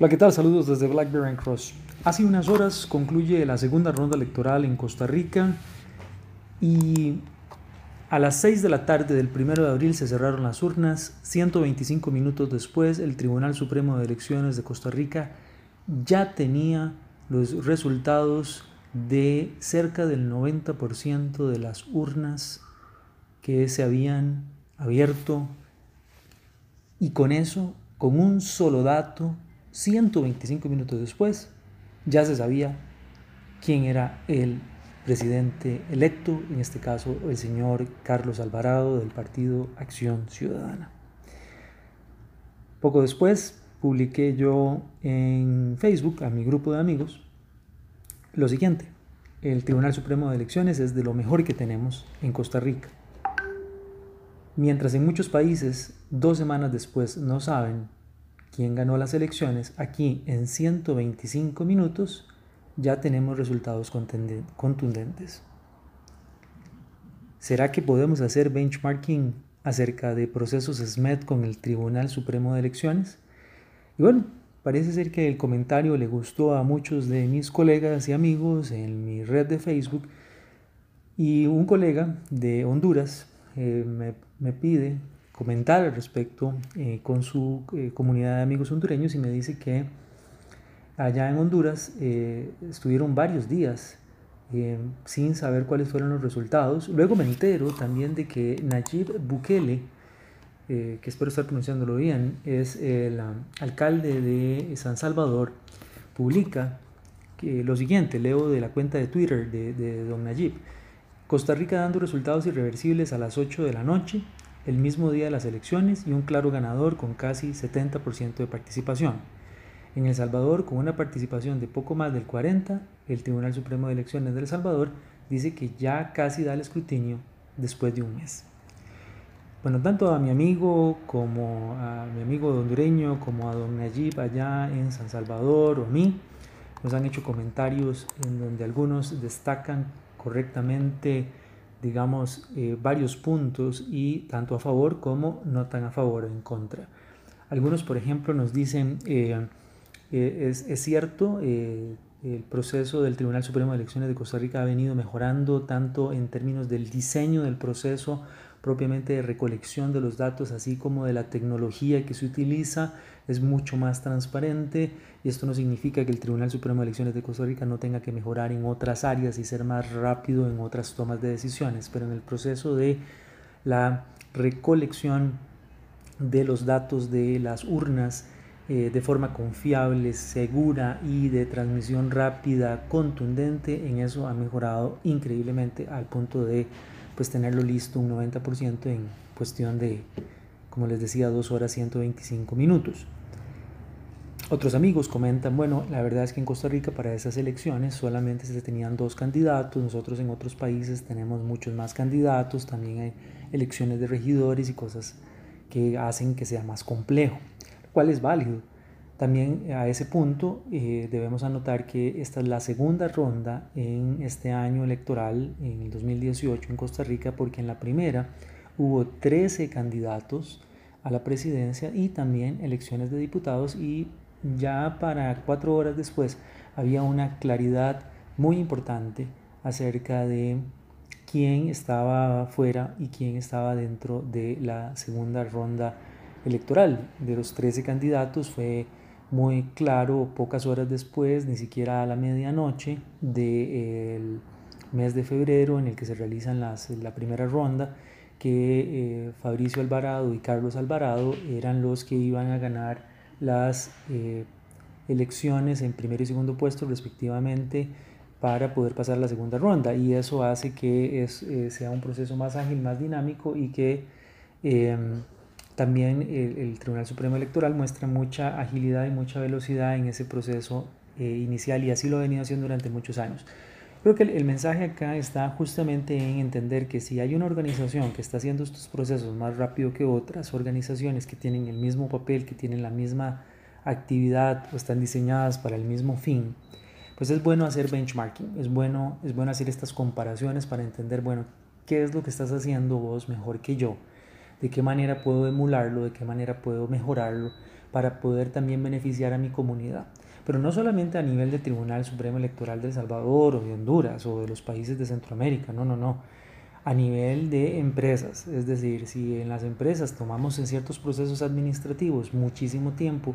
Hola, ¿qué tal? Saludos desde Blackberry Cross. Hace unas horas concluye la segunda ronda electoral en Costa Rica y a las 6 de la tarde del 1 de abril se cerraron las urnas. 125 minutos después, el Tribunal Supremo de Elecciones de Costa Rica ya tenía los resultados de cerca del 90% de las urnas que se habían abierto y con eso, con un solo dato, 125 minutos después, ya se sabía quién era el presidente electo, en este caso el señor Carlos Alvarado del partido Acción Ciudadana. Poco después publiqué yo en Facebook a mi grupo de amigos lo siguiente, el Tribunal Supremo de Elecciones es de lo mejor que tenemos en Costa Rica. Mientras en muchos países dos semanas después no saben quién ganó las elecciones, aquí en 125 minutos ya tenemos resultados contundentes. ¿Será que podemos hacer benchmarking acerca de procesos SMED con el Tribunal Supremo de Elecciones? Y bueno, parece ser que el comentario le gustó a muchos de mis colegas y amigos en mi red de Facebook y un colega de Honduras eh, me pide comentar al respecto eh, con su eh, comunidad de amigos hondureños y me dice que allá en Honduras eh, estuvieron varios días sin saber cuáles fueron los resultados. Luego me entero también de que Nayib Bukele, que espero estar pronunciándolo bien, es el um, alcalde de San Salvador, publica que lo siguiente, leo de la cuenta de Twitter de, de don Nayib. Costa Rica dando resultados irreversibles a las 8 de la noche, el mismo día de las elecciones y un claro ganador con casi 70% de participación. En El Salvador, con una participación de poco más del 40%, el Tribunal Supremo de Elecciones de El Salvador dice que ya casi da el escrutinio después de un mes. Bueno, tanto a mi amigo como a mi amigo hondureño, como a don Nayib allá en San Salvador o a mí, nos han hecho comentarios en donde algunos destacan correctamente digamos, eh, varios puntos y tanto a favor como no tan a favor o en contra. Algunos, por ejemplo, nos dicen, eh, eh, es, es, cierto, el proceso del Tribunal Supremo de Elecciones de Costa Rica ha venido mejorando tanto en términos del diseño del proceso propiamente de recolección de los datos, así como de la tecnología que se utiliza, es mucho más transparente. Y esto no significa que el Tribunal Supremo de Elecciones de Costa Rica no tenga que mejorar en otras áreas y ser más rápido en otras tomas de decisiones, pero en el proceso de la recolección de los datos de las urnas eh, de forma confiable, segura y de transmisión rápida, contundente, en eso ha mejorado increíblemente al punto de pues tenerlo listo un 90% en cuestión de, como les decía, 2 horas 125 minutos. Otros amigos comentan, bueno, la verdad es que en Costa Rica para esas elecciones solamente se tenían dos candidatos, nosotros en otros países tenemos muchos más candidatos, también hay elecciones de regidores y cosas que hacen que sea más complejo, lo cual es válido. También a ese punto eh, debemos anotar que esta es la segunda ronda en este año electoral, en el 2018 en Costa Rica, porque en la primera hubo 13 candidatos a la presidencia y también elecciones de diputados y ya para cuatro horas después había una claridad muy importante acerca de quién estaba fuera y quién estaba dentro de la segunda ronda electoral. De los 13 candidatos fue muy claro pocas horas después, ni siquiera a la medianoche del mes de febrero en el que se realizan las, la primera ronda, que eh, Fabricio Alvarado y Carlos Alvarado eran los que iban a ganar las eh, elecciones en primer y segundo puesto respectivamente para poder pasar la segunda ronda y eso hace que es, eh, sea un proceso más ágil, más dinámico y que em, también el, Tribunal Supremo Electoral muestra mucha agilidad y mucha velocidad en ese proceso eh, inicial y así lo ha venido haciendo durante muchos años. Creo que el, mensaje acá está justamente en entender que si hay una organización que está haciendo estos procesos más rápido que otras organizaciones que tienen el mismo papel, que tienen la misma actividad o están diseñadas para el mismo fin, pues es bueno hacer benchmarking, es bueno, es bueno hacer estas comparaciones para entender, bueno, qué es lo que estás haciendo vos mejor que yo de qué manera puedo emularlo, de qué manera puedo mejorarlo, para poder también beneficiar a mi comunidad. Pero no solamente a nivel del Tribunal Supremo Electoral de El Salvador o de Honduras o de los países de Centroamérica, no, no, no. A nivel de empresas, es decir, si en las empresas tomamos en ciertos procesos administrativos muchísimo tiempo,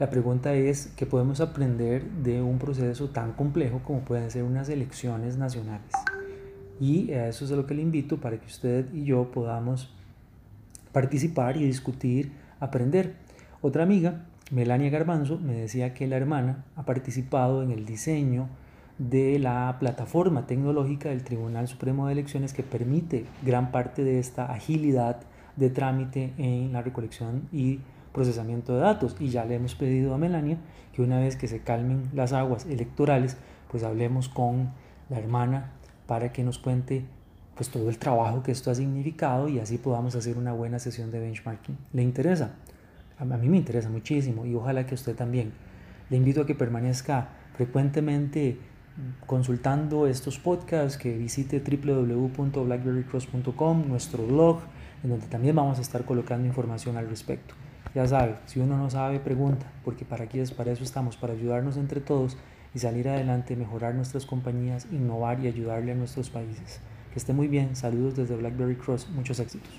la pregunta es qué podemos aprender de un proceso tan complejo como pueden ser unas elecciones nacionales. Y a eso es a lo que le invito para que usted y yo podamos participar y discutir, aprender. Otra amiga, Melania Garbanzo, me decía que la hermana ha participado en el diseño de la plataforma tecnológica del Tribunal Supremo de Elecciones que permite gran parte de esta agilidad de trámite en la recolección y procesamiento de datos. Y ya le hemos pedido a Melania que una vez que se calmen las aguas electorales, pues hablemos con la hermana para que nos cuente pues todo el trabajo que esto ha significado y así podamos hacer una buena sesión de benchmarking. ¿Le interesa? A mí me interesa muchísimo y ojalá que usted también. Le invito a que permanezca frecuentemente consultando estos podcasts, que visite www.blackberrycross.com, nuestro blog, en donde también vamos a estar colocando información al respecto. Ya sabe, si uno no sabe, pregunta, porque para aquí es para eso estamos, para ayudarnos entre todos y salir adelante, mejorar nuestras compañías, innovar y ayudarle a nuestros países. Que esté muy bien, saludos desde Blackberry Cross, muchos éxitos.